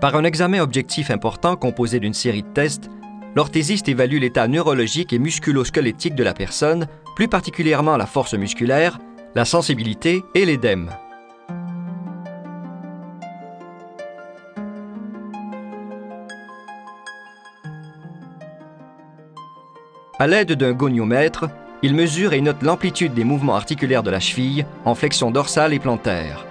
Par un examen objectif important composé d'une série de tests, l'orthésiste évalue l'état neurologique et musculo-squelettique de la personne, plus particulièrement la force musculaire, la sensibilité et l'édème. À l'aide d'un goniomètre, il mesure et note l'amplitude des mouvements articulaires de la cheville en flexion dorsale et plantaire.